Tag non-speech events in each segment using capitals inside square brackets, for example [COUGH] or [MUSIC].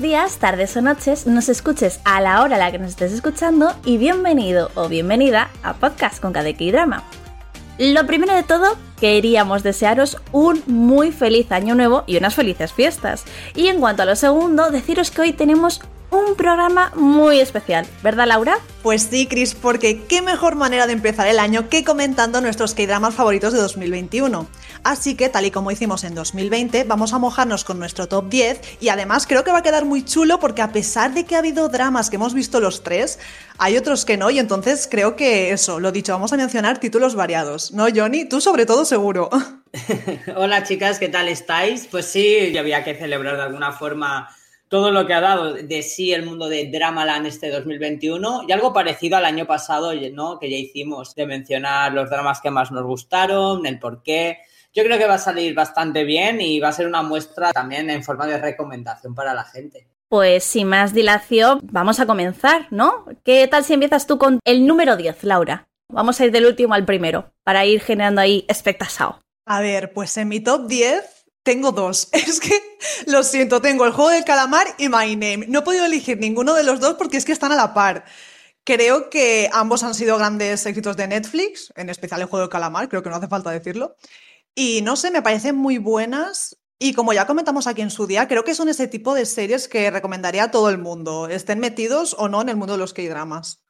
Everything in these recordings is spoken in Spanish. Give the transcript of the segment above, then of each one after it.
Días, tardes o noches, nos escuches a la hora a la que nos estés escuchando y bienvenido o bienvenida a Podcast con KDK Drama. Lo primero de todo, queríamos desearos un muy feliz año nuevo y unas felices fiestas. Y en cuanto a lo segundo, deciros que hoy tenemos un programa muy especial, ¿verdad Laura? Pues sí, Chris, porque qué mejor manera de empezar el año que comentando nuestros K-dramas favoritos de 2021. Así que, tal y como hicimos en 2020, vamos a mojarnos con nuestro top 10 y además creo que va a quedar muy chulo porque a pesar de que ha habido dramas que hemos visto los tres, hay otros que no y entonces creo que eso, lo dicho, vamos a mencionar títulos variados. ¿No, Johnny? Tú sobre todo seguro. [LAUGHS] Hola chicas, ¿qué tal estáis? Pues sí, ya había que celebrar de alguna forma todo lo que ha dado de sí el mundo de Dramaland este 2021 y algo parecido al año pasado, ¿no? Que ya hicimos de mencionar los dramas que más nos gustaron, el por qué. Yo creo que va a salir bastante bien y va a ser una muestra también en forma de recomendación para la gente. Pues sin más dilación, vamos a comenzar, ¿no? ¿Qué tal si empiezas tú con el número 10, Laura? Vamos a ir del último al primero, para ir generando ahí expectación. A ver, pues en mi top 10 tengo dos. [LAUGHS] Es que, lo siento, tengo el juego del calamar y My Name. No he podido elegir ninguno de los dos porque es que están a la par. Creo que ambos han sido grandes éxitos de Netflix, en especial el juego del calamar, creo que no hace falta decirlo. Y no sé, me parecen muy buenas. Y como ya comentamos aquí en su día, creo que son ese tipo de series que recomendaría a todo el mundo, estén metidos o no en el mundo de los K-dramas.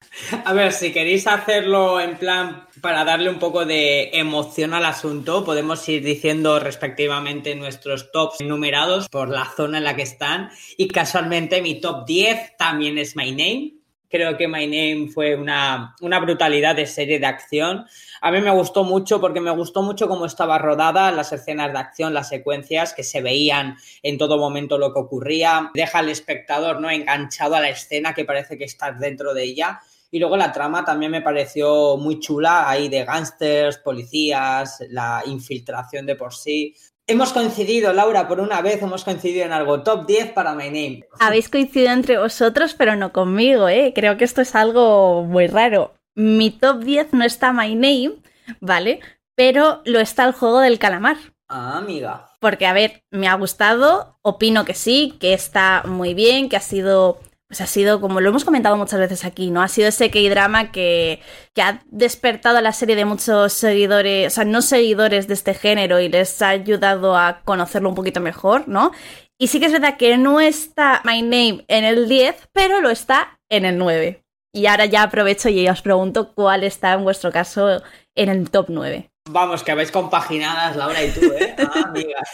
A ver, si queréis hacerlo en plan para darle un poco de emoción al asunto, podemos ir diciendo respectivamente nuestros tops numerados por la zona en la que están. Y casualmente mi top 10 también es My Name. Creo que My Name fue una, una brutalidad de serie de acción. A mí me gustó mucho porque me gustó mucho cómo estaba rodada, las escenas de acción, las secuencias, que se veían en todo momento lo que ocurría. Deja al espectador ¿no? enganchado a la escena que parece que estás dentro de ella. Y luego la trama también me pareció muy chula, ahí de gángsters, policías, la infiltración de por sí. Hemos coincidido, Laura, por una vez hemos coincidido en algo. Top 10 para My Name. Habéis coincidido entre vosotros, pero no conmigo, ¿eh? Creo que esto es algo muy raro mi top 10 no está My Name, ¿vale? Pero lo está el juego del calamar. Ah, amiga. Porque, a ver, me ha gustado, opino que sí, que está muy bien, que ha sido, pues ha sido, como lo hemos comentado muchas veces aquí, ¿no? Ha sido ese K-drama que, que ha despertado a la serie de muchos seguidores, o sea, no seguidores de este género y les ha ayudado a conocerlo un poquito mejor, ¿no? Y sí que es verdad que no está My Name en el 10, pero lo está en el 9. Y ahora ya aprovecho y os pregunto cuál está en vuestro caso en el top 9. Vamos, que habéis compaginadas Laura y tú, ¿eh? [LAUGHS] Ah, amigas.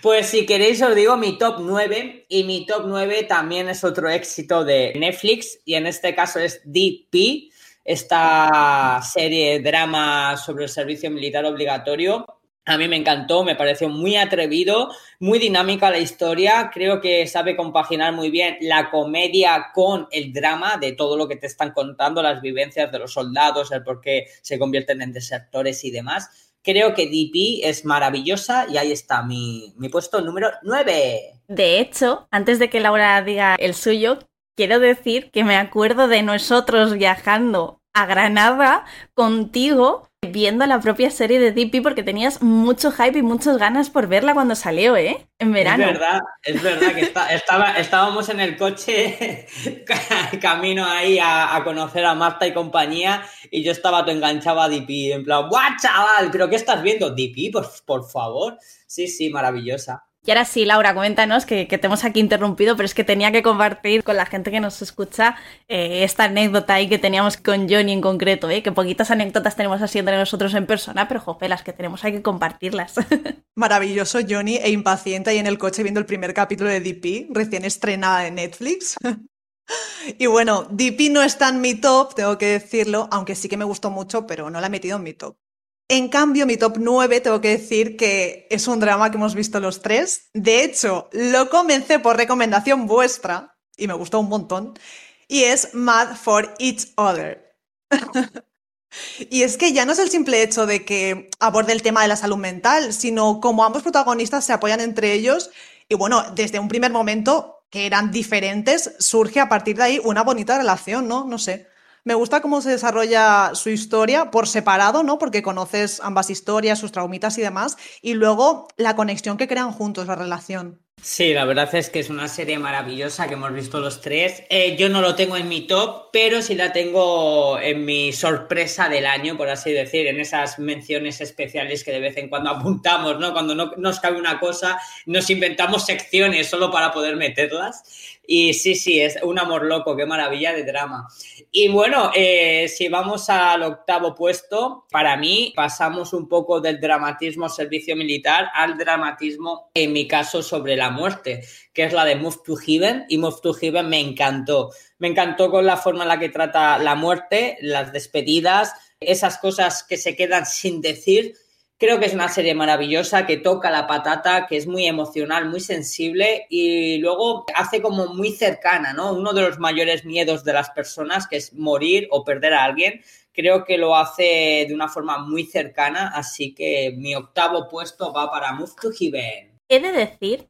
pues si queréis os digo mi top 9 y mi top 9 también es otro éxito de Netflix y en este caso es DP, esta serie drama sobre el servicio militar obligatorio a mí me encantó, me pareció muy atrevido, muy dinámica la historia. Creo que sabe compaginar muy bien la comedia con el drama de todo lo que te están contando, las vivencias de los soldados, el por qué se convierten en desertores y demás. Creo que DP es maravillosa y ahí está mi, mi puesto número 9. De hecho, antes de que Laura diga el suyo, quiero decir que me acuerdo de nosotros viajando a Granada contigo viendo la propia serie de DP porque tenías mucho hype y muchas ganas por verla cuando salió, ¿eh? En verano. Es verdad, es verdad que estaba, estábamos en el coche [LAUGHS] camino ahí a, conocer a Marta y compañía y yo estaba todo enganchado a DP, en plan, ¡guau, chaval! ¿Pero qué estás viendo? DP, por, por favor. Sí, sí, maravillosa. Y ahora sí, Laura, coméntanos que, te hemos aquí interrumpido, pero es que tenía que compartir con la gente que nos escucha eh, esta anécdota ahí que teníamos con Johnny en concreto, ¿eh? que poquitas anécdotas tenemos así entre nosotros en persona, pero jope, las que tenemos hay que compartirlas. [LAUGHS] Maravilloso, Johnny, e impaciente ahí en el coche viendo el primer capítulo de DP, recién estrenada en Netflix. [LAUGHS] y bueno, DP no está en mi top, tengo que decirlo, aunque sí que me gustó mucho, pero no la he metido en mi top. En cambio, mi top 9 tengo que decir que es un drama que hemos visto los tres. De hecho, lo comencé por recomendación vuestra y me gustó un montón. Y es Mad for Each Other. [LAUGHS] y es que ya no es el simple hecho de que aborde el tema de la salud mental, sino como ambos protagonistas se apoyan entre ellos. Y bueno, desde un primer momento que eran diferentes, surge a partir de ahí una bonita relación, ¿no? No sé. Me gusta cómo se desarrolla su historia por separado, ¿no? Porque conoces ambas historias, sus traumitas y demás, y luego la conexión que crean juntos, la relación. Sí, la verdad es que es una serie maravillosa que hemos visto los tres. Eh, yo no lo tengo en mi top, pero sí la tengo en mi sorpresa del año, por así decir, en esas menciones especiales que de vez en cuando [LAUGHS] apuntamos, ¿no? Cuando no nos cabe una cosa, nos inventamos secciones solo para poder meterlas. Y sí, sí, es un amor loco, qué maravilla de drama. Y bueno, eh, si vamos al octavo puesto, para mí pasamos un poco del dramatismo servicio militar al dramatismo, en mi caso, sobre la muerte, que es la de Move to Heaven. Y Move to Heaven me encantó. Me encantó con la forma en la que trata la muerte, las despedidas, esas cosas que se quedan sin decir Creo que es una serie maravillosa que toca la patata, que es muy emocional, muy sensible y luego hace como muy cercana, ¿no? Uno de los mayores miedos de las personas, que es morir o perder a alguien, creo que lo hace de una forma muy cercana, así que mi octavo puesto va para Move to Heaven. He de decir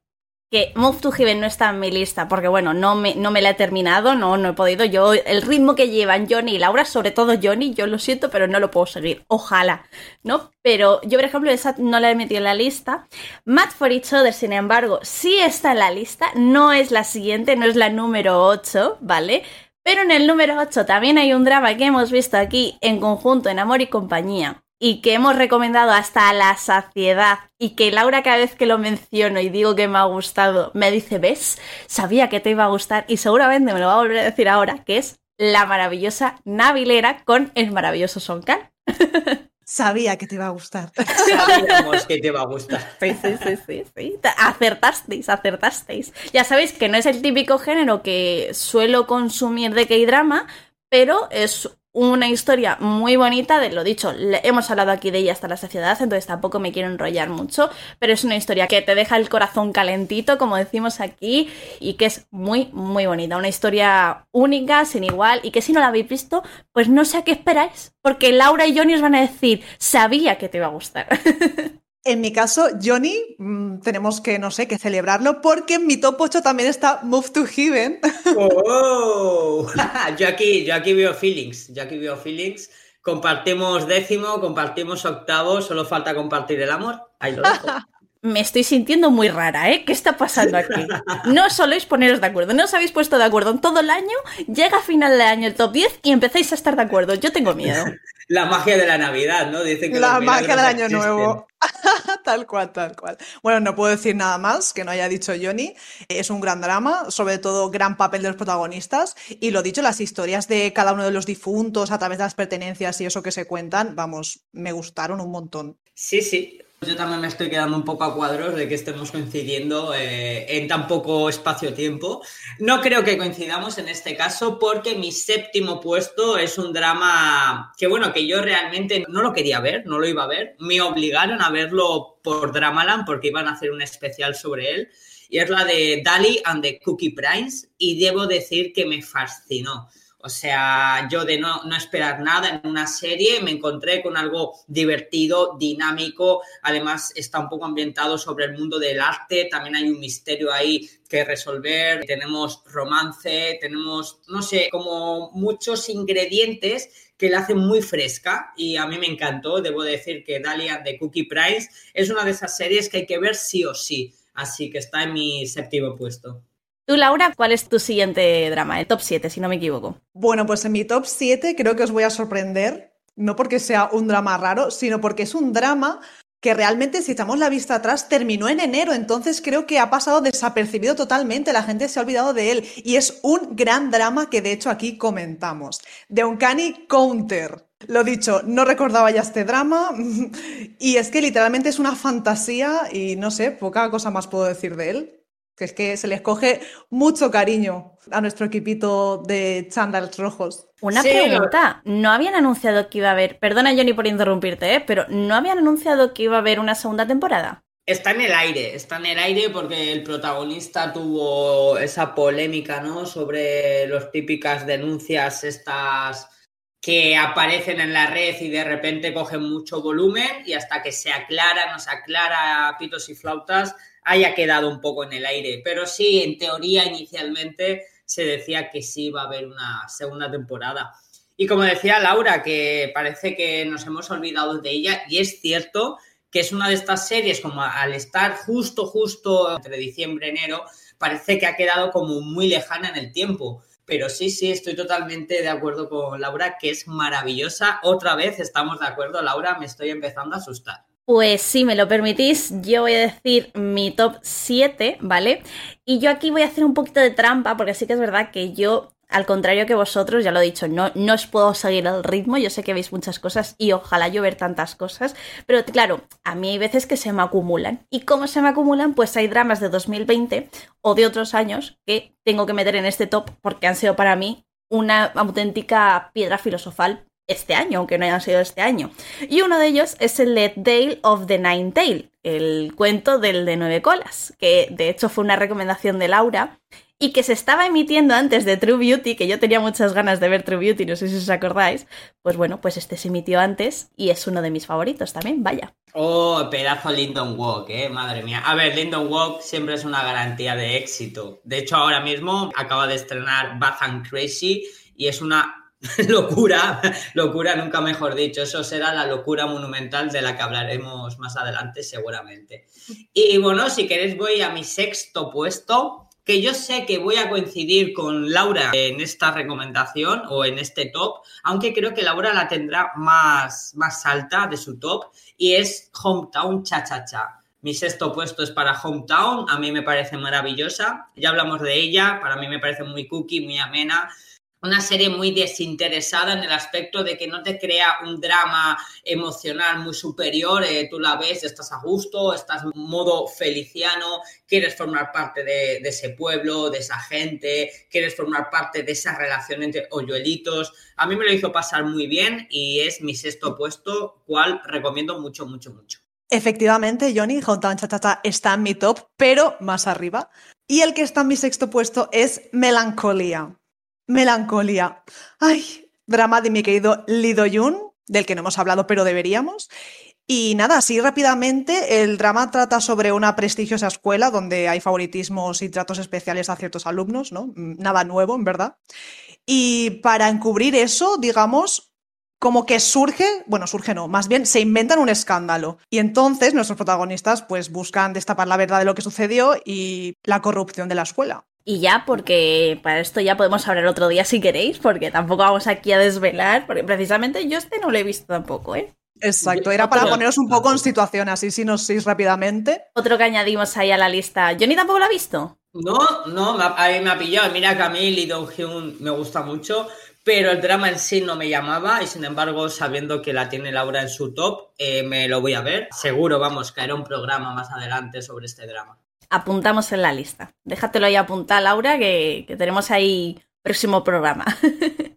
que Move to Heaven no está en mi lista, porque bueno, no me, no me la he terminado, no, no he podido. Yo, el ritmo que llevan Johnny y Laura, sobre todo Johnny, yo lo siento, pero no lo puedo seguir. Ojalá, ¿no? Pero yo, por ejemplo, esa no la he metido en la lista. Mad for Each Other, sin embargo, sí está en la lista. No es la siguiente, no es la número 8, ¿vale? Pero en el número 8 también hay un drama que hemos visto aquí en conjunto en Amor y Compañía, y que hemos recomendado hasta la saciedad y que Laura cada vez que lo menciono y digo que me ha gustado, me dice, ¿ves? Sabía que te iba a gustar y seguramente me lo va a volver a decir ahora, que es la maravillosa Navilera con el maravilloso Sonkan. [LAUGHS] Sabía que te iba a gustar. Sabíamos que te iba a gustar. [LAUGHS] Sí, sí, sí, sí, sí. Acertasteis, acertasteis. Ya sabéis que no es el típico género que suelo consumir de K-drama, pero es una historia muy bonita, de lo dicho, hemos hablado aquí de ella hasta la saciedad, entonces tampoco me quiero enrollar mucho, pero es una historia que te deja el corazón calentito, como decimos aquí, y que es muy, muy bonita. Una historia única, sin igual, y que si no la habéis visto, pues no sé a qué esperáis, porque Laura y Johnny os van a decir, sabía que te iba a gustar. [LAUGHS] En mi caso, Johnny, mm, tenemos que, no sé, que celebrarlo porque en mi top 8 también está Move to Heaven. [LAUGHS] Oh, [LAUGHS] yo, aquí, yo aquí veo feelings, yo aquí veo feelings. Compartimos décimo, compartimos octavo, solo falta compartir el amor. Ahí lo dejo. [LAUGHS] me estoy sintiendo muy rara, ¿eh? ¿Qué está pasando aquí? No soléis poneros de acuerdo, no os habéis puesto de acuerdo en todo el año, llega a final de año el top 10 y empezáis a estar de acuerdo. Yo tengo miedo. La magia de la Navidad, ¿no? Dicen que la magia del año nuevo. [LAUGHS] tal cual, tal cual. Bueno, no puedo decir nada más que no haya dicho Johnny. Es un gran drama, sobre todo gran papel de los protagonistas. Y lo dicho, las historias de cada uno de los difuntos a través de las pertenencias y eso que se cuentan, vamos, me gustaron un montón. Sí, sí. Yo también me estoy quedando un poco a cuadros de que estemos coincidiendo eh, en tan poco espacio-tiempo. No creo que coincidamos en este caso porque mi séptimo puesto es un drama que, bueno, que yo realmente no lo quería ver, no lo iba a ver. Me obligaron a verlo por Dramaland porque iban a hacer un especial sobre él. Y es la de Dali and the Cookie Prince y debo decir que me fascinó. O sea, yo de no, esperar nada en una serie me encontré con algo divertido, dinámico, además está un poco ambientado sobre el mundo del arte, también hay un misterio ahí que resolver, tenemos romance, tenemos, no sé, como muchos ingredientes que la hacen muy fresca y a mí me encantó, debo decir que Dalia de Cookie Price es una de esas series que hay que ver sí o sí, así que está en mi séptimo puesto. Tú, Laura, ¿cuál es tu siguiente drama? El top 7, si no me equivoco. Bueno, pues en mi top 7 creo que os voy a sorprender, no porque sea un drama raro, sino porque es un drama que realmente, si echamos la vista atrás, terminó en enero, entonces creo que ha pasado desapercibido totalmente, la gente se ha olvidado de él y es un gran drama que de hecho aquí comentamos. The Uncanny Counter. Lo dicho, no recordaba ya este drama [LAUGHS] y es que literalmente es una fantasía y no sé, poca cosa más puedo decir de él que es que se les coge mucho cariño a nuestro equipito de chandals rojos. Una pregunta, ¿no habían anunciado que iba a haber, perdona Johnny por interrumpirte, ¿eh? pero ¿no habían anunciado que iba a haber una segunda temporada? Está en el aire, está en el aire porque el protagonista tuvo esa polémica, ¿no? Sobre las típicas denuncias estas que aparecen en la red y de repente cogen mucho volumen y hasta que se aclara, nos aclara pitos y flautas, haya quedado un poco en el aire. Pero sí, en teoría inicialmente se decía que sí iba a haber una segunda temporada. Y como decía Laura, que parece que nos hemos olvidado de ella, y es cierto que es una de estas series como al estar justo, justo entre diciembre y enero, parece que ha quedado como muy lejana en el tiempo. Pero sí, sí, estoy totalmente de acuerdo con Laura, que es maravillosa. Otra vez estamos de acuerdo, Laura, me estoy empezando a asustar. Pues si me lo permitís, yo voy a decir mi top 7, ¿vale? Y yo aquí voy a hacer un poquito de trampa, porque sí que es verdad que yo al contrario que vosotros, ya lo he dicho, no, no os puedo seguir el ritmo, yo sé que veis muchas cosas y ojalá yo ver tantas cosas, pero claro, a mí hay veces que se me acumulan. ¿Y cómo se me acumulan? Pues hay dramas de 2020 o de otros años que tengo que meter en este top porque han sido para mí una auténtica piedra filosofal este año, aunque no hayan sido este año. Y uno de ellos es el Let Dale of the Nine Tail, el cuento del de nueve colas, que de hecho fue una recomendación de Laura y que se estaba emitiendo antes de True Beauty, que yo tenía muchas ganas de ver True Beauty, no sé si os acordáis, pues bueno, pues este se emitió antes y es uno de mis favoritos también, vaya. Oh, pedazo Lindon Walk, eh, madre mía. A ver, Lindon Walk siempre es una garantía de éxito. De hecho, ahora mismo acaba de estrenar Bath and Crazy y es una [LAUGHS] locura, locura nunca mejor dicho, eso será la locura monumental de la que hablaremos más adelante seguramente. Y bueno, si queréis voy a mi sexto puesto, que yo sé que voy a coincidir con Laura en esta recomendación o en este top, aunque creo que Laura la tendrá más, más alta de su top, y es Hometown Cha Cha Cha. Mi sexto puesto es para Hometown, a mí me parece maravillosa, ya hablamos de ella, para mí me parece muy cookie, muy amena, una serie muy desinteresada en el aspecto de que no te crea un drama emocional muy superior, eh, tú la ves, estás a gusto, estás en modo feliciano, quieres formar parte de, ese pueblo, de esa gente, quieres formar parte de esa relación entre hoyuelitos. A mí me lo hizo pasar muy bien y es mi sexto puesto, cual recomiendo mucho, mucho, mucho. Efectivamente, Johnny, Hometown Chatata está en mi top, pero más arriba. Y el que está en mi sexto puesto es Melancolía. Melancolía. Ay, drama de mi querido Lido Yun, del que no hemos hablado, pero deberíamos. Y nada, así rápidamente, el drama trata sobre una prestigiosa escuela donde hay favoritismos y tratos especiales a ciertos alumnos, ¿no? Nada nuevo, en verdad. Y para encubrir eso, digamos, como que surge, bueno, surge no, más bien se inventan un escándalo. Y entonces nuestros protagonistas pues buscan destapar la verdad de lo que sucedió y la corrupción de la escuela. Y ya, porque para esto ya podemos hablar otro día si queréis, porque tampoco vamos aquí a desvelar, porque precisamente yo este no lo he visto tampoco, ¿eh? Exacto, era para poneros un poco en situación, así si nos sois rápidamente. Otro que añadimos ahí a la lista. ¿Johnny tampoco lo ha visto? No, no, a mí me ha pillado. Mira que a mí Lee Dong-hyun me gusta mucho, pero el drama en sí no me llamaba y sin embargo, sabiendo que la tiene Laura en su top, eh, me lo voy a ver. Seguro, vamos, caerá un programa más adelante sobre este drama apuntamos en la lista. Déjatelo ahí apuntar, Laura, que, tenemos ahí próximo programa. [LAUGHS]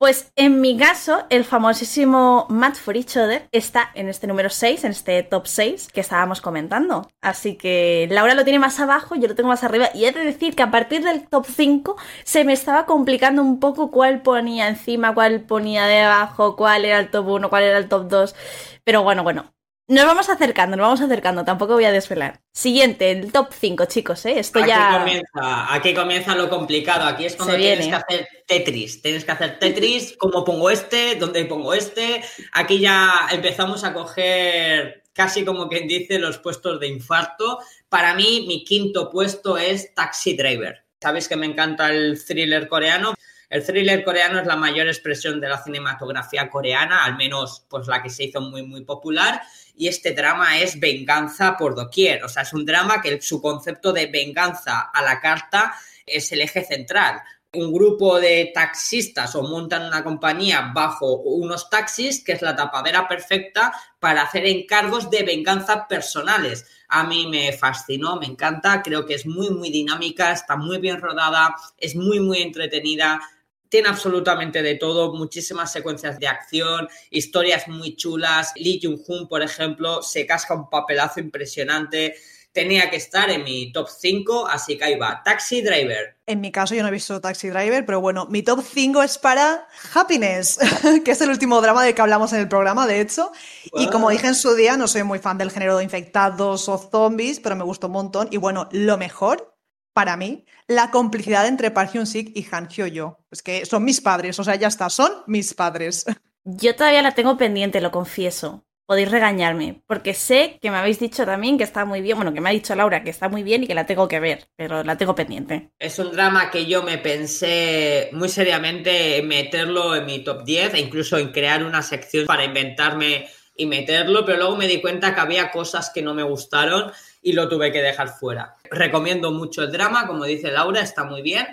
Pues en mi caso, el famosísimo Match for Each Other está en este número 6, en este top 6 que estábamos comentando. Así que Laura lo tiene más abajo, yo lo tengo más arriba. Y he de decir que a partir del top 5 se me estaba complicando un poco cuál ponía encima, cuál ponía debajo, cuál era el top 1, cuál era el top 2. Pero bueno, bueno, nos vamos acercando, nos vamos acercando, tampoco voy a desvelar. Siguiente, el top 5, chicos, ¿eh? Esto aquí ya. Comienza, aquí comienza lo complicado. Aquí es cuando tienes que hacer Tetris. Tienes que hacer Tetris, [LAUGHS] cómo pongo este, dónde pongo este. Aquí ya empezamos a coger casi como quien dice los puestos de infarto. Para mí, mi quinto puesto es Taxi Driver. Sabéis que me encanta el thriller coreano. El thriller coreano es la mayor expresión de la cinematografía coreana, al menos pues la que se hizo muy muy popular y este drama es venganza por doquier. O sea, es un drama que su concepto de venganza a la carta es el eje central. Un grupo de taxistas o montan una compañía bajo unos taxis, que es la tapadera perfecta para hacer encargos de venganza personales. A mí me fascinó, me encanta, creo que es muy, muy dinámica, está muy bien rodada, es muy, muy entretenida tiene absolutamente de todo, muchísimas secuencias de acción, historias muy chulas. Lee Jung-hoon, por ejemplo, se casca un papelazo impresionante. Tenía que estar en mi top 5, así que ahí va. Taxi Driver. En mi caso yo no he visto Taxi Driver, pero bueno, mi top 5 es para Happiness, [LAUGHS] que es el último drama del que hablamos en el programa, de hecho. Y como dije en su día, no soy muy fan del género de infectados o zombies, pero me gustó un montón. Y bueno, lo mejor para mí, la complicidad entre Park Hyun-sik y Han Hyo-yo. Es que son mis padres, o sea, ya está, son mis padres. Yo todavía la tengo pendiente, lo confieso. podéis regañarme, porque sé que me habéis dicho también que está muy bien, bueno, que me ha dicho Laura que está muy bien y que la tengo que ver, pero la tengo pendiente. Es un drama que yo me pensé muy seriamente en meterlo en mi top 10 e incluso en crear una sección para inventarme y meterlo, pero luego me di cuenta que había cosas que no me gustaron y lo tuve que dejar fuera. Recomiendo mucho el drama, como dice Laura, está muy bien,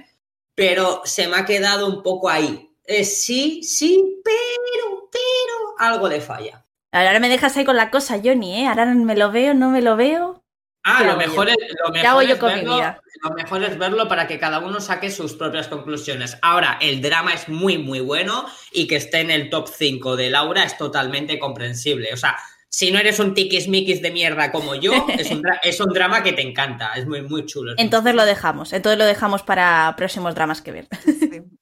pero se me ha quedado un poco ahí. sí, sí, pero, pero algo de falla. Ahora me dejas ahí con la cosa, Johnny, ¿eh? Ahora me lo veo, no me lo veo. Ah, lo mejor, es, lo, mejor es verlo, lo mejor es verlo para que cada uno saque sus propias conclusiones. Ahora, el drama es muy, muy bueno y que esté en el top 5 de Laura es totalmente comprensible. O sea, si no eres un tiquismiquis de mierda como yo, [LAUGHS] es un, es un, drama que te encanta, es muy, muy chulo. Entonces lo dejamos, entonces lo dejamos para próximos dramas que ver.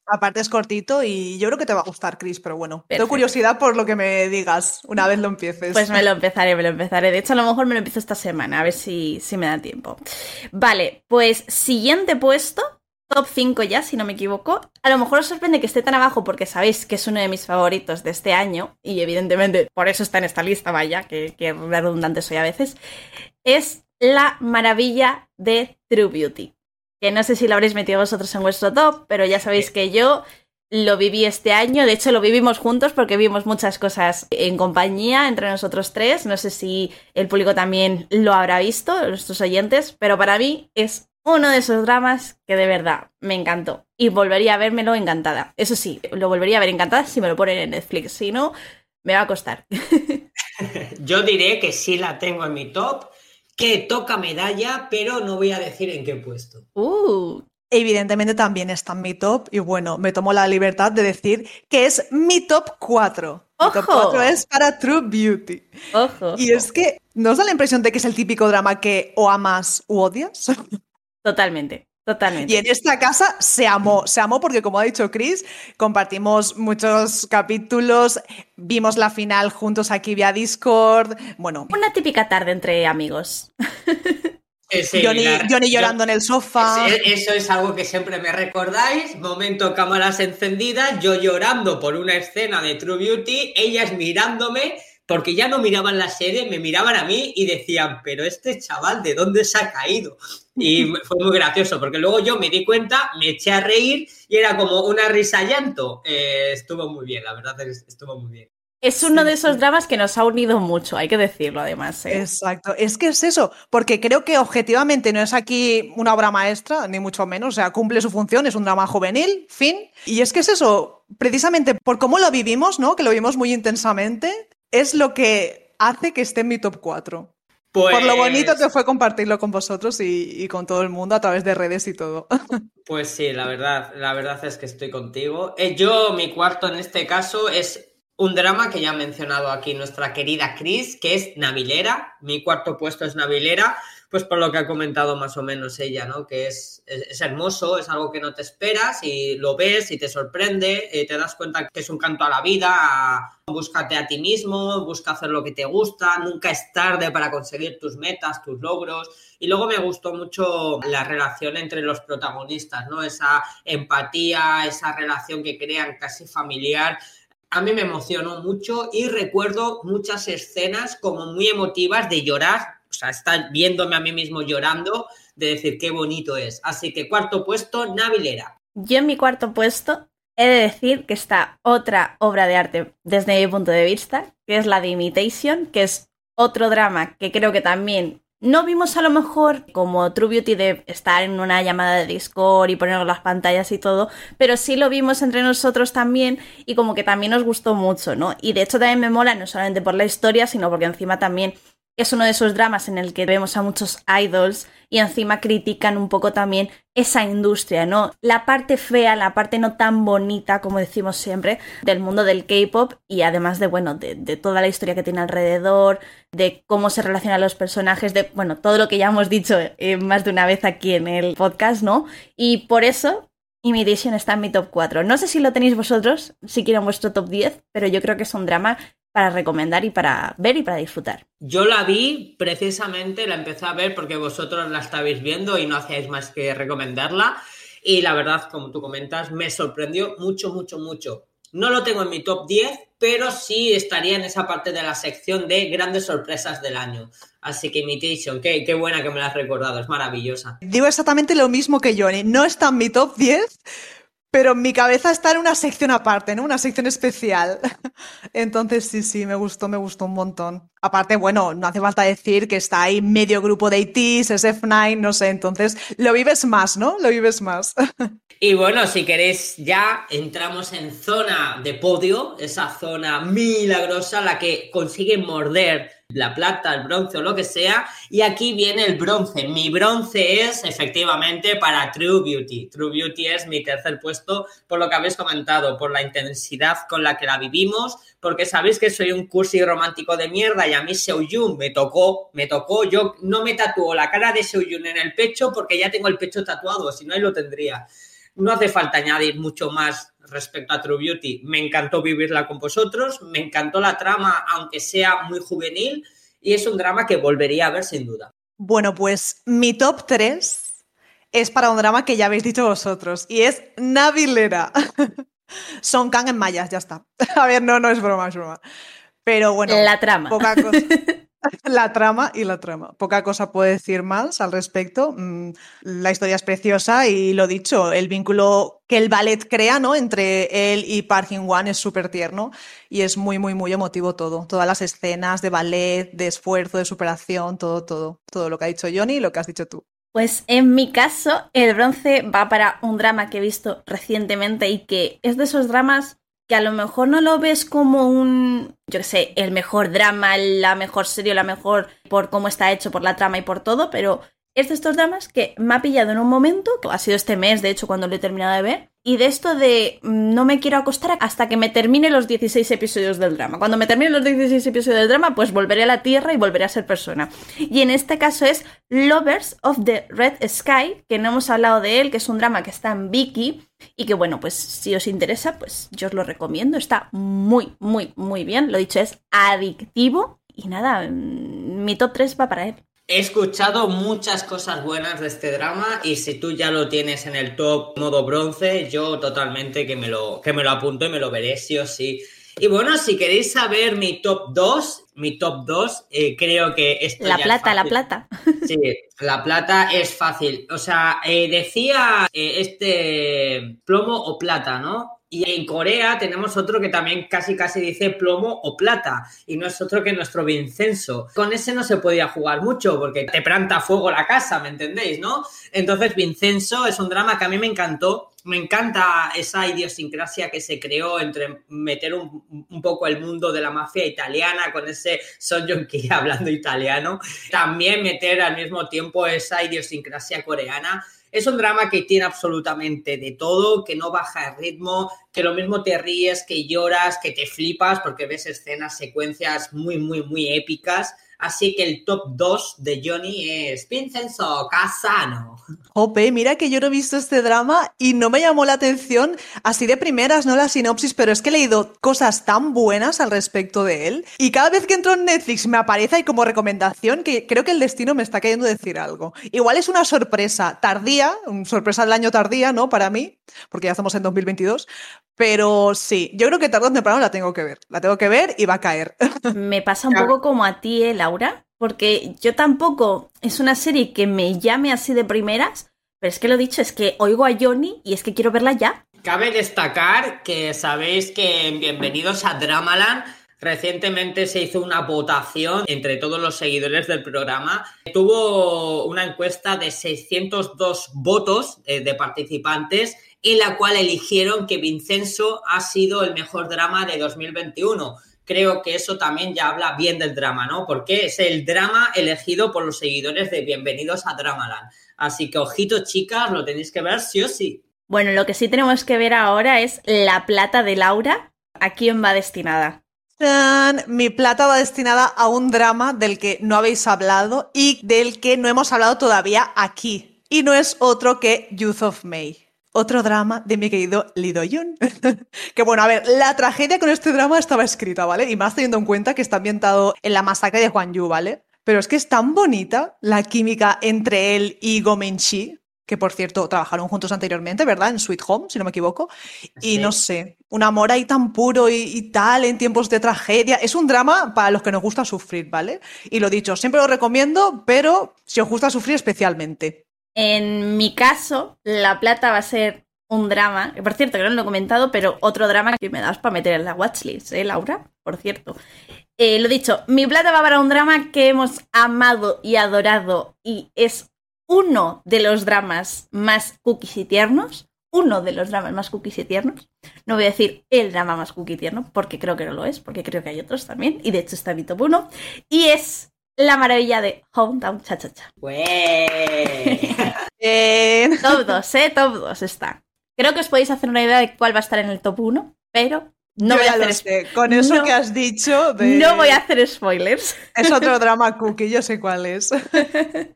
Aparte es cortito y yo creo que te va a gustar, Chris, pero bueno, tengo curiosidad por lo que me digas una vez lo empieces. Pues me lo [LAUGHS] empezaré, me lo empezaré. De hecho, a lo mejor me lo empiezo esta semana, a ver si, si me da tiempo. Vale, pues siguiente puesto, top 5 ya, si no me equivoco. A lo mejor os sorprende que esté tan abajo porque sabéis que es uno de mis favoritos de este año y evidentemente por eso está en esta lista, vaya, que, que redundante soy a veces. Es la maravilla de True Beauty. Que no sé si lo habréis metido vosotros en vuestro top, pero ya sabéis que yo lo viví este año, de hecho lo vivimos juntos porque vimos muchas cosas en compañía entre nosotros tres, no sé si el público también lo habrá visto, nuestros oyentes, pero para mí es uno de esos dramas que de verdad me encantó y volvería a vérmelo encantada. Eso sí, lo volvería a ver encantada si me lo ponen en Netflix, si no, me va a costar. [LAUGHS] Yo diré que sí la tengo en mi top, que toca medalla, pero no voy a decir en qué puesto. Uh. Evidentemente también está en mi top y bueno, me tomo la libertad de decir que es mi top 4. Mi top 4 es para True Beauty. Ojo. Y es que, ¿no os da la impresión de que es el típico drama que o amas u odias? [LAUGHS] Totalmente. Totalmente. Y en esta casa se amó, se amó porque como ha dicho Chris, compartimos muchos capítulos, vimos la final juntos aquí vía Discord, bueno. Una típica tarde entre amigos. Johnny, llorando en el sofá. Eso es algo que siempre me recordáis. Momento cámaras encendidas, yo llorando por una escena de True Beauty, ellas mirándome porque ya no miraban la serie, me miraban a mí y decían, pero este chaval, ¿de dónde se ha caído? Y [LAUGHS] fue muy gracioso, porque luego yo me di cuenta, me eché a reír y era como una risa llanto. Eh, estuvo muy bien, la verdad, estuvo muy bien. Es uno de esos dramas que nos ha unido mucho, hay que decirlo además. ¿eh? Exacto, es que es eso, porque creo que objetivamente no es aquí una obra maestra, ni mucho menos, o sea, cumple su función, es un drama juvenil, fin. Y es que es eso, precisamente por cómo lo vivimos, ¿no? Que lo vimos muy intensamente, es lo que hace que esté en mi top 4. Por lo bonito que pues fue compartirlo con vosotros y, con todo el mundo a través de redes y todo. [LAUGHS] Pues sí, la verdad, la verdad es que estoy contigo. Eh, yo, mi cuarto en este caso es un drama que ya ha mencionado aquí nuestra querida Chris, que es Navilera. Mi cuarto puesto es Navilera pues por lo que ha comentado más o menos ella, ¿no? Que es, es, hermoso, es algo que no te esperas y lo ves y te sorprende, eh, te das cuenta que es un canto a la vida, búscate a ti mismo, busca hacer lo que te gusta, nunca es tarde para conseguir tus metas, tus logros. Y luego me gustó mucho la relación entre los protagonistas, ¿no? Esa empatía, esa relación que crean casi familiar a mí me emocionó mucho y recuerdo muchas escenas como muy emotivas de llorar o sea, está viéndome a mí mismo llorando de decir qué bonito es. Así que cuarto puesto, Navilera. Yo en mi cuarto puesto he de decir que está otra obra de arte desde mi punto de vista, que es la de Imitation, que es otro drama que creo que también no vimos a lo mejor como True Beauty de estar en una llamada de Discord y poner las pantallas y todo, pero sí lo vimos entre nosotros también y como que también nos gustó mucho, ¿no? Y de hecho también me mola no solamente por la historia, sino porque encima también es uno de esos dramas en el que vemos a muchos idols y encima critican un poco también esa industria, ¿no? La parte fea, la parte no tan bonita, como decimos siempre, del mundo del K-pop y además de, bueno, de, toda la historia que tiene alrededor, de cómo se relacionan los personajes, de, bueno, todo lo que ya hemos dicho eh, más de una vez aquí en el podcast, ¿no? Y por eso Imitation está en mi top 4. No sé si lo tenéis vosotros, si quieren vuestro top 10, pero yo creo que es un drama para recomendar y para ver y para disfrutar. Yo la vi precisamente, la empecé a ver porque vosotros la estabais viendo y no hacíais más que recomendarla. Y la verdad, como tú comentas, me sorprendió mucho, mucho, mucho. No lo tengo en mi top 10, pero sí estaría en esa parte de la sección de grandes sorpresas del año. Así que Imitation, qué, qué buena que me la has recordado, es maravillosa. Digo exactamente lo mismo que Johnny, no está en mi top 10, pero mi cabeza está en una sección aparte, ¿no? Una sección especial. [LAUGHS] Entonces, sí, sí, me gustó, me gustó un montón. Aparte, bueno, no hace falta decir que está ahí medio grupo de ITs, SF9, no sé, entonces lo vives más, ¿no? Lo vives más. [LAUGHS] Y bueno, si queréis, ya entramos en zona de podio, esa zona milagrosa, la que consigue morder la plata, el bronce o lo que sea. Y aquí viene el bronce. Mi bronce es efectivamente para True Beauty. True Beauty es mi tercer puesto por lo que habéis comentado, por la intensidad con la que la vivimos, porque sabéis que soy un cursi romántico de mierda y a mí Seoyun me tocó, me tocó. Yo no me tatuo la cara de Seoyun en el pecho porque ya tengo el pecho tatuado, si no ahí lo tendría. No hace falta añadir mucho más respecto a True Beauty. Me encantó vivirla con vosotros, me encantó la trama, aunque sea muy juvenil, y es un drama que volvería a ver sin duda. Bueno, pues mi top 3 es para un drama que ya habéis dicho vosotros, y es Navilera. [LAUGHS] Son Kang en mayas, ya está. [LAUGHS] A ver, no, no es broma, es broma. Pero bueno, la trama. Poca cosa. [LAUGHS] [LAUGHS] La trama y la trama. Poca cosa puedo decir más al respecto. Mm, la historia es preciosa y lo dicho, el vínculo que el ballet crea ¿no? entre él y Parking One es súper tierno y es muy, muy, muy emotivo todo. Todas las escenas de ballet, de esfuerzo, de superación, todo, todo. Todo lo que ha dicho Johnny y lo que has dicho tú. Pues en mi caso, el bronce va para un drama que he visto recientemente y que es de esos dramas que a lo mejor no lo ves como un, yo qué sé, el mejor drama, la mejor serie, la mejor por cómo está hecho, por la trama y por todo, pero es de estos dramas que me ha pillado en un momento, que ha sido este mes, de hecho, cuando lo he terminado de ver, y de esto de mm, no me quiero acostar hasta que me termine los 16 episodios del drama. Cuando me termine los 16 episodios del drama, pues volveré a la Tierra y volveré a ser persona. Y en este caso es Lovers of the Red Sky, que no hemos hablado de él, que es un drama que está en Viki y que bueno, pues si os interesa, pues yo os lo recomiendo. Está muy, muy, muy bien. Lo dicho, es adictivo. Y nada, mm, mi top 3 va para él. He escuchado muchas cosas buenas de este drama y si tú ya lo tienes en el top modo bronce, yo totalmente que me lo, que me lo apunto y me lo veré sí o sí. Y bueno, si queréis saber mi top 2, mi top 2, eh, creo que esto La plata, la plata. [LAUGHS] Sí, la plata es fácil. O sea, eh, decía eh, este plomo o plata, ¿no? Y en Corea tenemos otro que también casi casi dice plomo o plata, y no es otro que nuestro Vincenzo. Con ese no se podía jugar mucho porque te planta fuego la casa, ¿me entendéis, no? Entonces Vincenzo es un drama que a mí me encantó. Me encanta esa idiosincrasia que se creó entre meter un, poco el mundo de la mafia italiana con ese Son Joong-ki [LAUGHS] hablando italiano. También meter al mismo tiempo esa idiosincrasia coreana es un drama que tiene absolutamente de todo, que no baja el ritmo, que lo mismo te ríes, que lloras, que te flipas, porque ves escenas, secuencias muy, muy, muy épicas. Así que el top 2 de Johnny es Vincenzo Casano. Ope, mira que yo no he visto este drama y no me llamó la atención así de primeras, no la sinopsis, pero es que he leído cosas tan buenas al respecto de él. Y cada vez que entro en Netflix me aparece ahí como recomendación que creo que el destino me está queriendo decir algo. Igual es una sorpresa tardía, una sorpresa del año tardía, ¿no? Para mí, porque ya estamos en 2022. Pero sí, yo creo que tarde o temprano la tengo que ver. La tengo que ver y va a caer. [LAUGHS] Me pasa un poco como a ti, ¿eh, Laura? Porque yo tampoco es una serie que me llame así de primeras, pero es que lo dicho, es que oigo a Johnny y es que quiero verla ya. Cabe destacar que sabéis que en Bienvenidos a Dramaland Recientemente se hizo una votación entre todos los seguidores del programa. Tuvo una encuesta de 602 votos eh, de participantes en la cual eligieron que Vincenzo ha sido el mejor drama de 2021. Creo que eso también ya habla bien del drama, ¿no? Porque es el drama elegido por los seguidores de Bienvenidos a Dramaland. Así que ojito, chicas, lo tenéis que ver sí o sí. Bueno, lo que sí tenemos que ver ahora es La Plata de Laura. ¿A quién va destinada? Mi plata va destinada a un drama del que no habéis hablado y del que no hemos hablado todavía aquí. Y no es otro que Youth of May otro drama de mi querido Lee Do-yoon. [LAUGHS] que bueno, a ver, la tragedia con este drama estaba escrita, ¿vale? Y más teniendo en cuenta que está ambientado en la masacre de Juan Yu, ¿vale? Pero es que es tan bonita la química entre él y Gomenchi. que por cierto trabajaron juntos anteriormente, ¿verdad? En Sweet Home, si no me equivoco. Y Sí. no sé, un amor ahí tan puro y, y tal en tiempos de tragedia. Es un drama para los que nos gusta sufrir, ¿vale? Y lo dicho, siempre lo recomiendo, pero si os gusta sufrir especialmente. En mi caso, La Plata va a ser un drama, por cierto, que no lo he comentado, pero otro drama que me das para meter en la watchlist, ¿eh, Laura? Por cierto. Eh, lo dicho, Mi Plata va para un drama que hemos amado y adorado y es uno de los dramas más cookies y tiernos. Uno de los dramas más cookies y tiernos. No voy a decir el drama más cookie y tierno, porque creo que no lo es, porque creo que hay otros también, y de hecho está mi top 1. Y es la maravilla de Hometown Cha Cha Cha. Bien. [LAUGHS] Top 2, ¿eh? Top 2 está. Creo que os podéis hacer una idea de cuál va a estar en el top 1, pero no Yo voy, a hacer, sé. Con eso no- que has dicho, de- no voy a hacer spoilers. es otro [LAUGHS] drama cookie, yo sé cuál es.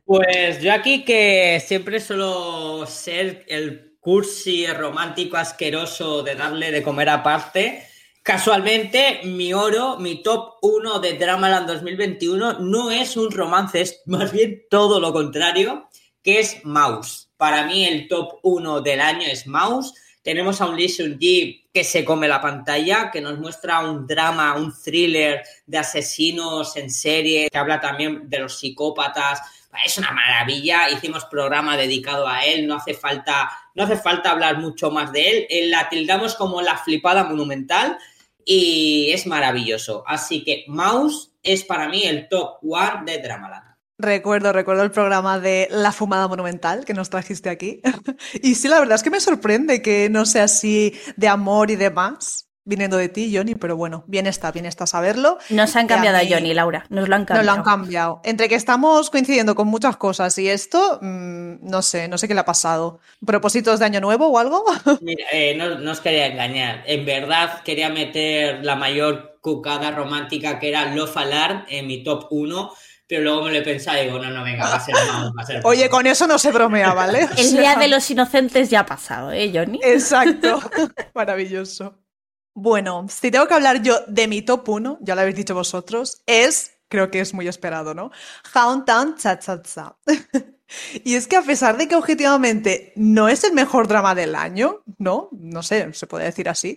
Pues yo aquí que siempre suelo ser el cursi romántico asqueroso de darle de comer aparte. Casualmente, mi oro, mi top 1 de Dramaland 2021 no es un romance, es más bien todo lo contrario, que es Mouse. Para mí el top 1 del año es Mouse. Tenemos a un Lee Seung-gi que se come la pantalla, que nos muestra un drama, un thriller de asesinos en serie, que habla también de los psicópatas. Es una maravilla. Hicimos programa dedicado a él. No hace falta, no hace falta hablar mucho más de él. Eh, La tildamos como la flipada monumental y es maravilloso. Así que Mouse es para mí el top one de Dramaland. Recuerdo, recuerdo el programa de La Fumada Monumental que nos trajiste aquí. [LAUGHS] Y sí, la verdad es que me sorprende que no sea así de amor y demás, viniendo de ti, Johnny, pero bueno, bien está, bien está saberlo. Nos han a cambiado a, Johnny, Laura. Nos lo han Nos cambiado. lo han cambiado. Entre que estamos coincidiendo con muchas cosas y esto, mm, no sé, no sé qué le ha pasado. ¿Propósitos de año nuevo o algo? [LAUGHS] Mira, eh, no, no os quería engañar. En verdad quería meter la mayor cucada romántica que era Love Alarm en mi top 1, pero luego me lo he pensado y digo, no, no, venga, va a ser Mouse, va a ser [LAUGHS] Oye, con eso no se bromea, ¿vale? [LAUGHS] O El día de los inocentes ya ha pasado, ¿eh, Johnny? Exacto. Maravilloso. Bueno, si tengo que hablar yo de mi top 1, ya lo habéis dicho vosotros, es, creo que es muy esperado, ¿no? Houndtown Cha Cha Cha. [LAUGHS] Y es que a pesar de que objetivamente no es el mejor drama del año, ¿no? No sé, se puede decir así.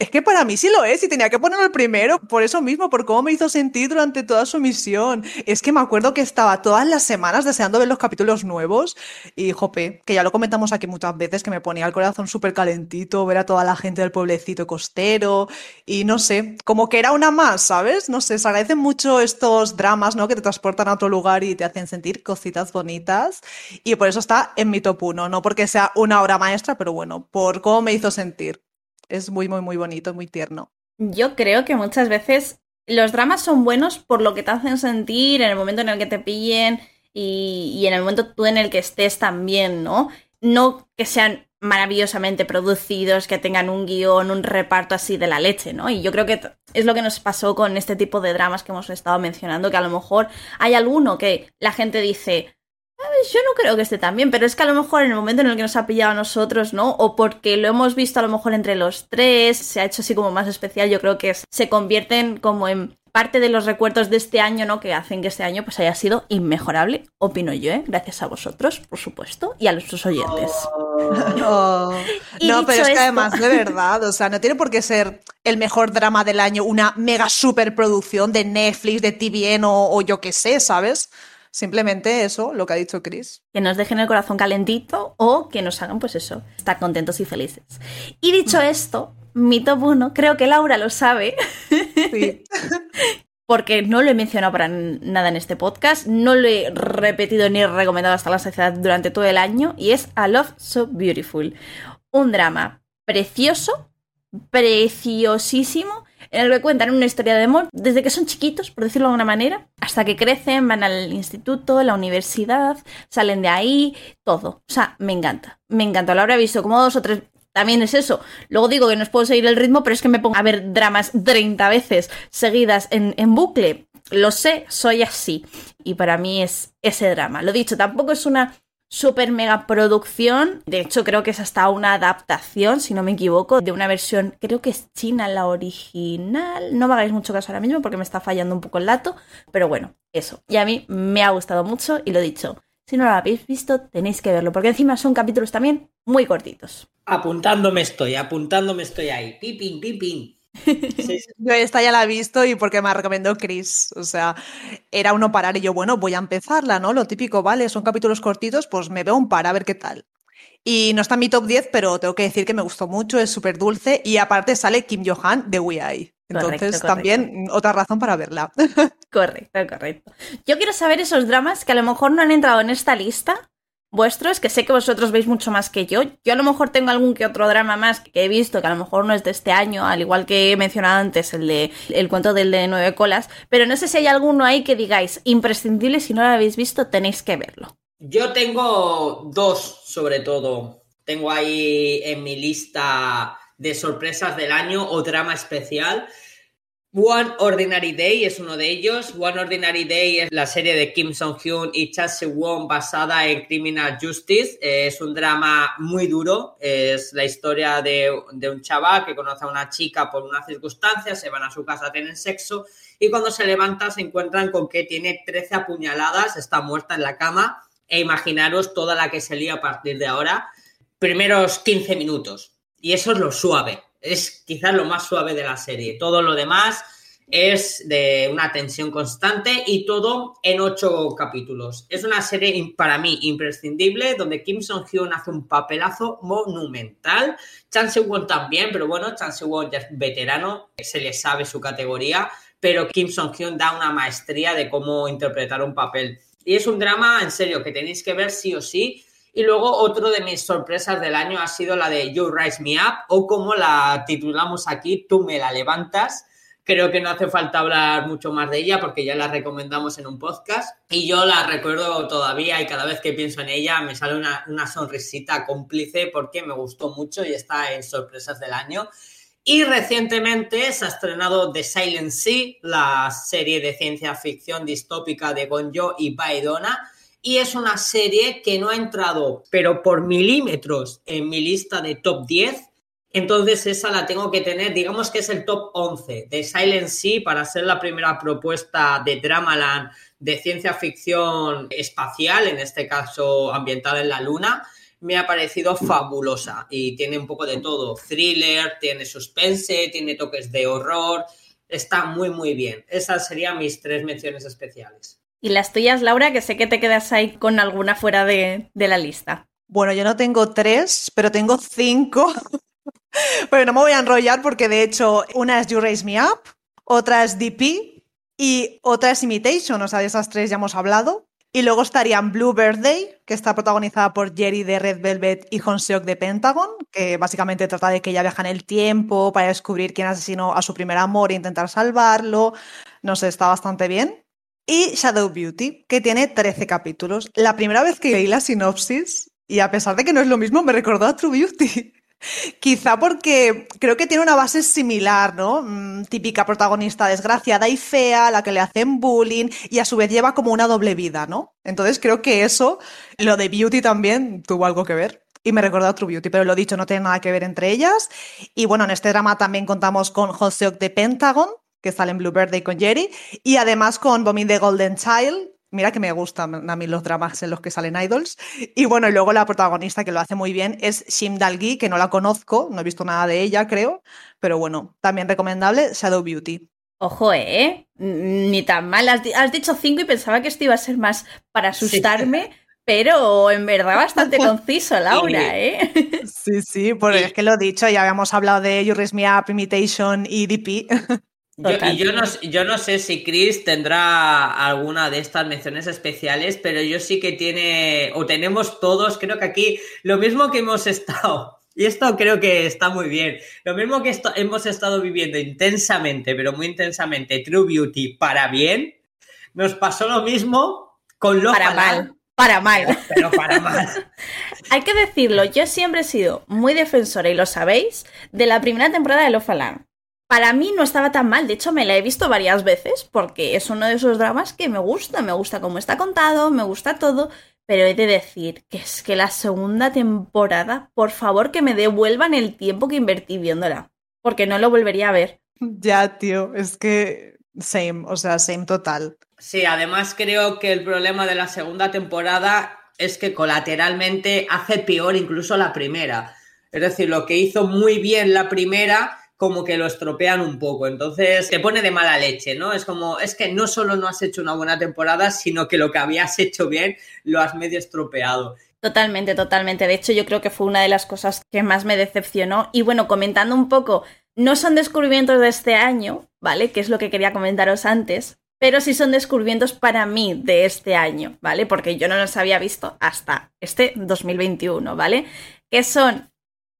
Es que para mí sí lo es y tenía que ponerlo el primero, por eso mismo, por cómo me hizo sentir durante toda su misión. Es que me acuerdo que estaba todas las semanas deseando ver los capítulos nuevos y, jope, que ya lo comentamos aquí muchas veces, que me ponía el corazón súper calentito ver a toda la gente del pueblecito costero y no sé, como que era una más, ¿sabes? No sé, se agradecen mucho estos dramas, ¿no? Que te transportan a otro lugar y te hacen sentir cositas bonitas y por eso está en mi top 1, no porque sea una obra maestra, pero bueno, por cómo me hizo sentir. Es muy, muy, muy bonito, muy tierno. Yo creo que muchas veces los dramas son buenos por lo que te hacen sentir en el momento en el que te pillen y, y en el momento tú en el que estés también, ¿no? No que sean maravillosamente producidos, que tengan un guion, un reparto así de la leche, ¿no? Y yo creo que es lo que nos pasó con este tipo de dramas que hemos estado mencionando, que a lo mejor hay alguno que la gente dice, "Ay, yo no creo que esté tan bien, pero es que a lo mejor en el momento en el que nos ha pillado a nosotros, ¿no? O porque lo hemos visto a lo mejor entre los tres, se ha hecho así como más especial, yo creo que se convierten como en parte de los recuerdos de este año, ¿no? Que hacen que este año pues haya sido inmejorable, opino yo, ¿eh? Gracias a vosotros, por supuesto, y a nuestros oyentes. [LAUGHS] Oh. No, pero es que además, de verdad, o sea, no tiene por qué ser el mejor drama del año, una mega superproducción de Netflix, de TVN o, o yo qué sé, ¿sabes? Simplemente eso, lo que ha dicho Chris. que nos dejen el corazón calentito o que nos hagan, pues eso, estar contentos y felices. Y dicho esto, mi top 1, creo que Laura lo sabe, Sí. [LAUGHS] porque no lo he mencionado para nada en este podcast, no lo he repetido ni recomendado hasta la saciedad durante todo el año, y es A Love So Beautiful. Un drama precioso, preciosísimo, en el que cuentan una historia de amor desde que son chiquitos, por decirlo de alguna manera, hasta que crecen, van al instituto, la universidad, salen de ahí, todo. O sea, me encanta, me encanta. Lo habré visto como dos o tres. También es eso. Luego digo que no os puedo seguir el ritmo, pero es que me pongo a ver dramas 30 veces seguidas en, en bucle. Lo sé, soy así. Y para mí es ese drama. Lo dicho, tampoco es una super mega producción. De hecho, creo que es hasta una adaptación, si no me equivoco, de una versión, creo que es china la original. No me hagáis mucho caso ahora mismo porque me está fallando un poco el dato. Pero bueno, eso. Y a mí me ha gustado mucho y lo dicho. Si no lo habéis visto, tenéis que verlo, porque encima son capítulos también muy cortitos. Apuntándome estoy, apuntándome estoy ahí. Pipin, pipin. [LAUGHS] Yo esta ya la he visto y porque me recomendó Chris. O sea, era uno parar y yo, bueno, voy a empezarla, ¿no? Lo típico, vale, son capítulos cortitos, pues me veo un par a ver qué tal. Y no está en mi top 10, pero tengo que decir que me gustó mucho, es súper dulce y aparte sale Kim Johan de We Entonces también otra razón para verla. [LAUGHS] Correcto, correcto. Yo quiero saber esos dramas que a lo mejor no han entrado en esta lista, vuestros, que sé que vosotros veis mucho más que yo. Yo a lo mejor tengo algún que otro drama más que he visto, que a lo mejor no es de este año, al igual que he mencionado antes el de el cuento del de nueve colas, pero no sé si hay alguno ahí que digáis imprescindible, si no lo habéis visto tenéis que verlo. Yo tengo dos, sobre todo. Tengo ahí en mi lista de sorpresas del año o drama especial. One Ordinary Day es uno de ellos. One Ordinary Day es la serie de Kim Song-hyun y Cha Se-won basada en Criminal Justice. es un drama muy duro. Es la historia de, de, un chaval que conoce a una chica por una circunstancia, se van a su casa a tener sexo y cuando se levanta se encuentran con que tiene 13 apuñaladas, está muerta en la cama e imaginaros toda la que se lía a partir de ahora, primeros 15 minutos. Y eso es lo suave, es quizás lo más suave de la serie. Todo lo demás es de una tensión constante y todo en ocho capítulos. Es una serie para mí imprescindible donde Kim Song-hyun hace un papelazo monumental. Chan Se-won también, pero bueno, Chan Se-won ya es veterano, se le sabe su categoría, pero Kim Song-hyun da una maestría de cómo interpretar un papel. Y es un drama, en serio, que tenéis que ver sí o sí. Y luego otro de mis sorpresas del año ha sido la de You Rise Me Up o como la titulamos aquí, Tú me la levantas. Creo que no hace falta hablar mucho más de ella porque ya la recomendamos en un podcast y yo la recuerdo todavía y cada vez que pienso en ella me sale una, una sonrisita cómplice porque me gustó mucho y está en sorpresas del año. Y recientemente se ha estrenado The Silent Sea, la serie de ciencia ficción distópica de Gonjo y Baedona. Y es una serie que no ha entrado, pero por milímetros, en mi lista de top 10. Entonces esa la tengo que tener, digamos que es el top 11 de Silent Sea para ser la primera propuesta de Dramaland de ciencia ficción espacial, en este caso ambientada en la Luna me ha parecido fabulosa y tiene un poco de todo, thriller, tiene suspense, tiene toques de horror, está muy muy bien. Esas serían mis tres menciones especiales. ¿Y las tuyas, Laura, que sé que te quedas ahí con alguna fuera de, la lista? Bueno, yo no tengo tres, pero tengo cinco. [LAUGHS] pero no me voy a enrollar porque de hecho una es You Raise Me Up, otra es DP y otra es Imitation, o sea, de esas tres ya hemos hablado. Y luego estarían Blue Birthday, que está protagonizada por Jerry de Red Velvet y Hon Seok de Pentagon, que básicamente trata de que ella viaja en el tiempo para descubrir quién asesinó a su primer amor e intentar salvarlo. No sé, está bastante bien. Y Shadow Beauty, que tiene 13 capítulos. La primera vez que leí la sinopsis, y a pesar de que no es lo mismo, me recordó a True Beauty. [LAUGHS] Quizá porque creo que tiene una base similar, ¿no? Mm, típica protagonista desgraciada y fea, la que le hacen bullying y a su vez lleva como una doble vida, ¿no? Entonces creo que eso, lo de Beauty también tuvo algo que ver. Y me recordó a True Beauty, pero lo dicho, no tiene nada que ver entre ellas. Y bueno, en este drama también contamos con Joseok de Pentagon, que sale en Blue Birthday con Jerry, y además con Bomin de Golden Child, Mira que me gustan a mí los dramas en los que salen idols. Y bueno, y luego la protagonista que lo hace muy bien es Shim Dalgi, que no la conozco, no he visto nada de ella, creo. Pero bueno, también recomendable, Shadow Beauty. Ojo, ¿eh? Ni tan mal. Has, dicho cinco y pensaba que esto iba a ser más para asustarme. Pero en verdad bastante [LAUGHS] conciso, Laura, ¿eh? Sí, sí, porque es que lo he dicho, ya habíamos hablado de You Raise Me Up, Imitation y DP. Yo, y yo no, yo no sé si Chris tendrá alguna de estas menciones especiales, pero yo sí que tiene, o tenemos todos, creo que aquí, lo mismo que hemos estado, y esto creo que está muy bien, lo mismo que hemos estado viviendo intensamente, pero muy intensamente, True Beauty para bien, nos pasó lo mismo con lo para mal. Para mal. Pero para mal. [LAUGHS] Hay que decirlo, yo siempre he sido muy defensora, y lo sabéis, de la primera temporada de Lo Falan para mí no estaba tan mal, de hecho me la he visto varias veces porque es uno de esos dramas que me gusta, me gusta cómo está contado, me gusta todo, pero he de decir que es que la segunda temporada, por favor que me devuelvan el tiempo que invertí viéndola, porque no lo volvería a ver. Ya, tío, es que same, o sea, same total. Sí, además creo que el problema de la segunda temporada es que colateralmente hace peor incluso la primera. Es decir, lo que hizo muy bien la primera, como que lo estropean un poco. Entonces te pone de mala leche, ¿no? Es como, es que no solo no has hecho una buena temporada, sino que lo que habías hecho bien lo has medio estropeado. Totalmente, totalmente. De hecho, yo creo que fue una de las cosas que más me decepcionó. Y bueno, comentando un poco, no son descubrimientos de este año, ¿vale? Que es lo que quería comentaros antes, pero sí son descubrimientos para mí de este año, ¿vale? Porque yo no los había visto hasta este 2021, ¿vale? Que son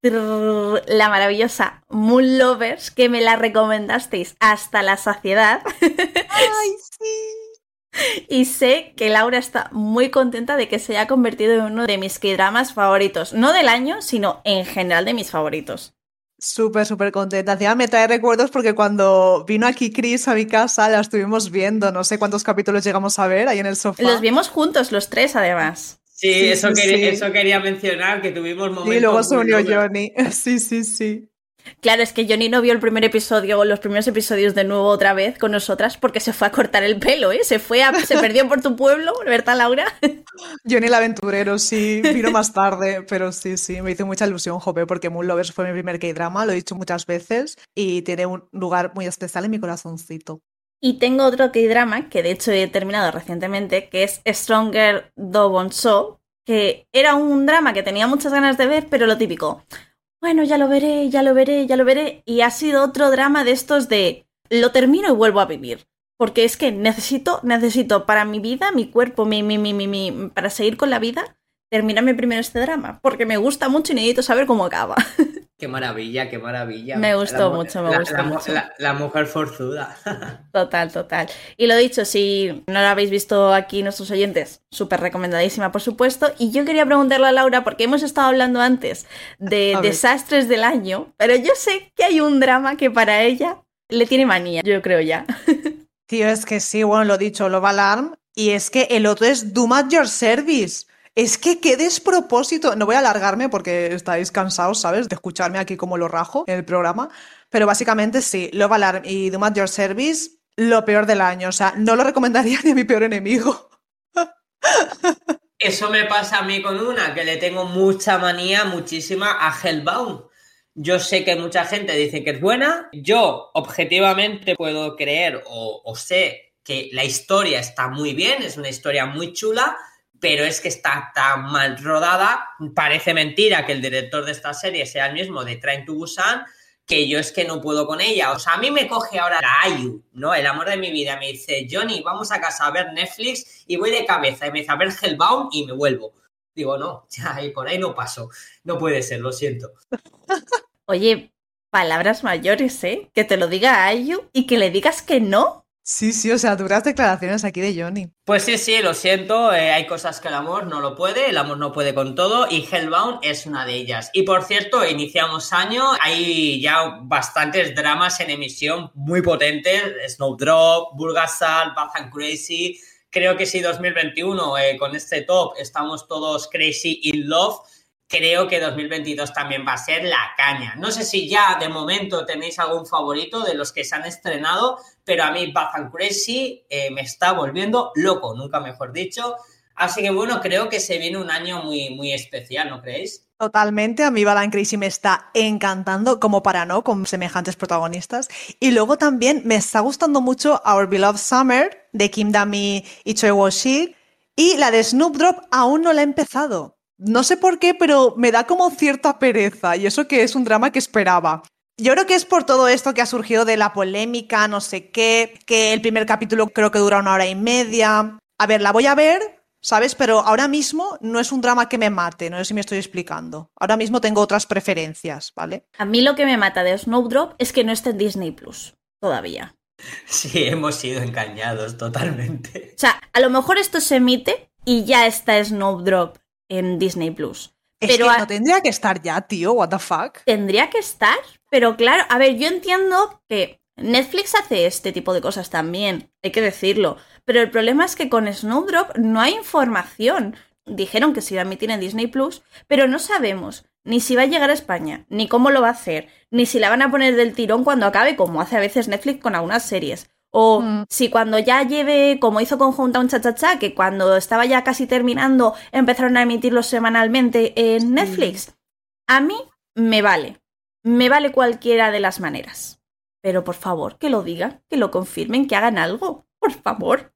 la maravillosa Moon Lovers, que me la recomendasteis hasta la saciedad. ¡Ay, sí! [LAUGHS] Y sé que Laura está muy contenta de que se haya convertido en uno de mis K-dramas favoritos. No del año, sino en general de mis favoritos. Súper, súper contenta. Encima me trae recuerdos porque cuando vino aquí Chris a mi casa la estuvimos viendo. No sé cuántos capítulos llegamos a ver ahí en el sofá. Los vimos juntos, los tres además. Sí, eso, quería, eso quería mencionar, que tuvimos momentos. Y luego se unió Johnny. [LAUGHS] Sí, sí, sí. Claro, es que Johnny no vio el primer episodio o los primeros episodios de nuevo otra vez con nosotras porque se fue a cortar el pelo, ¿eh? Se fue a, se perdió por tu pueblo, ¿verdad, Laura? [LAUGHS] Johnny el aventurero, sí, vino más tarde, pero sí, sí, me hizo mucha ilusión, Jope, porque Moon Lovers fue mi primer K-drama, lo he dicho muchas veces y tiene un lugar muy especial en mi corazoncito. Y tengo otro K-drama que de hecho he terminado recientemente, que es Stronger Do So, que era un drama que tenía muchas ganas de ver, pero lo típico. Bueno, ya lo veré, ya lo veré, ya lo veré. Y ha sido otro drama de estos de lo termino y vuelvo a vivir. Porque es que necesito, necesito para mi vida, mi cuerpo, mi, mi, mi, mi para seguir con la vida, terminarme primero este drama. Porque me gusta mucho y necesito saber cómo acaba. [LAUGHS] Qué maravilla, qué maravilla. Me gustó mucho, me gustó mucho. La, mujer forzuda. [LAUGHS] Total, total. Y lo dicho, si no lo habéis visto aquí nuestros oyentes, súper recomendadísima, por supuesto. Y yo quería preguntarle a Laura, porque hemos estado hablando antes de [LAUGHS] desastres del año, pero yo sé que hay un drama que para ella le tiene manía, yo creo ya. [LAUGHS] Tío, es que sí, bueno, lo dicho, lo va Alarm. Y es que el otro es at Your Service. Es que qué despropósito. No voy a alargarme porque estáis cansados, ¿sabes? De escucharme aquí como lo rajo en el programa. Pero básicamente sí, Love Alarm y at Your Service, lo peor del año. O sea, no lo recomendaría [LAUGHS] ni a mi peor enemigo. [LAUGHS] Eso me pasa a mí con una, que le tengo mucha manía, muchísima a Hellbound. Yo sé que mucha gente dice que es buena. Yo, objetivamente, puedo creer o sé que la historia está muy bien, es una historia muy chula pero es que está tan mal rodada. Parece mentira que el director de esta serie sea el mismo de Train to Busan, que yo es que no puedo con ella. O sea, a mí me coge ahora la Ayu, ¿no? El amor de mi vida. Me dice, Johnny, vamos a casa a ver Netflix y voy de cabeza. Y me dice a ver Hellbound y me vuelvo. Digo, no, [LAUGHS] ya, y por ahí no paso. No puede ser, lo siento. Oye, palabras mayores, ¿eh? Que te lo diga Ayu y que le digas que no. Sí, sí, o sea, duras declaraciones aquí de Johnny. Pues sí, sí, lo siento, eh, hay cosas que el amor no lo puede, el amor no puede con todo y Hellbound es una de ellas. Y por cierto, iniciamos año, hay ya bastantes dramas en emisión muy potentes, Snowdrop, Burgasal, Bath and Crazy. Creo que si 2021 eh, con este top estamos todos crazy in love creo que 2022 también va a ser la caña. No sé si ya de momento tenéis algún favorito de los que se han estrenado, pero a mí Bath and Crazy eh, me está volviendo loco, nunca mejor dicho. Así que bueno, creo que se viene un año muy, muy especial, ¿no creéis? Totalmente, a mí Bath Crazy me está encantando, como para no, con semejantes protagonistas. Y luego también me está gustando mucho Our Beloved Summer de Kim Dami y Choi Wo-shik. Y la de Snoop Drop aún no la he empezado. No sé por qué, pero me da como cierta pereza y eso que es un drama que esperaba. Yo creo que es por todo esto que ha surgido de la polémica, no sé qué, que el primer capítulo creo que dura una hora y media. A ver, la voy a ver, ¿sabes? Pero ahora mismo no es un drama que me mate, no sé si me estoy explicando. Ahora mismo tengo otras preferencias, ¿vale? A mí lo que me mata de Snowdrop es que no está en Disney Plus todavía. Sí, hemos sido engañados totalmente. O sea, a lo mejor esto se emite y ya está Snowdrop en Disney Plus. Es pero que no tendría que estar ya, tío, what the fuck. Tendría que estar, pero claro, a ver, yo entiendo que Netflix hace este tipo de cosas también, hay que decirlo, pero el problema es que con Snowdrop no hay información. Dijeron que se iba a emitir en Disney Plus, pero no sabemos ni si va a llegar a España, ni cómo lo va a hacer, ni si la van a poner del tirón cuando acabe, como hace a veces Netflix con algunas series. O Mm. si cuando ya lleve, como hizo con Hometown Cha Cha Cha, que cuando estaba ya casi terminando empezaron a emitirlo semanalmente en Netflix. A mí me vale. Me vale cualquiera de las maneras. Pero por favor, que lo digan, que lo confirmen, que hagan algo. Por favor.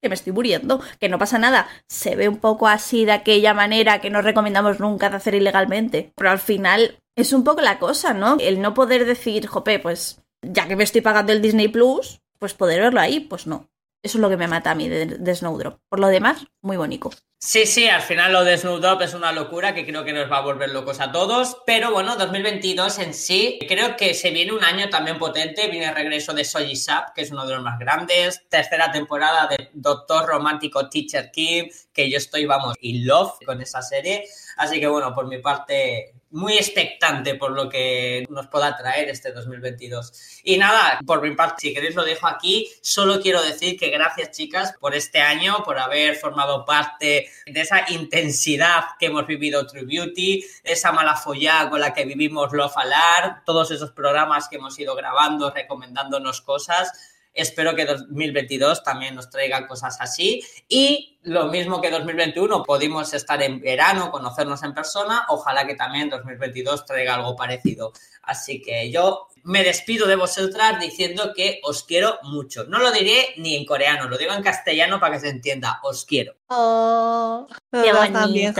Que me estoy muriendo, que no pasa nada. Se ve un poco así de aquella manera que no recomendamos nunca de hacer ilegalmente. Pero al final es un poco la cosa, ¿no? El no poder decir, jope, pues ya que me estoy pagando el Disney Plus, pues poder verlo ahí, pues no. Eso es lo que me mata a mí de, de Snowdrop. Por lo demás, muy bonito. Sí, sí, al final lo de Snowdrop es una locura que creo que nos va a volver locos a todos. Pero bueno, 2022 en sí, creo que se viene un año también potente. Viene el regreso de Soji Sap, que es uno de los más grandes. Tercera temporada de Doctor Romántico Teacher Kim, que yo estoy, vamos, in love con esa serie. Así que bueno, por mi parte, muy expectante por lo que nos pueda traer este 2022. Y nada, por mi parte, si queréis lo dejo aquí. Solo quiero decir que gracias chicas por este año, por haber formado parte de esa intensidad que hemos vivido True Beauty, esa mala follada con la que vivimos Love Alar, todos esos programas que hemos ido grabando, recomendándonos cosas. Espero que 2022 también nos traiga cosas así. Y lo mismo que 2021, pudimos estar en verano, conocernos en persona. Ojalá que también 2022 traiga algo parecido. Así que yo me despido de vosotras diciendo que os quiero mucho. No lo diré ni en coreano, lo digo en castellano para que se entienda. Os quiero. Oh, Qué también.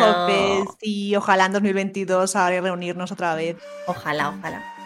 Sí, ojalá en 2022 ahora reunirnos otra vez. Ojalá, ojalá.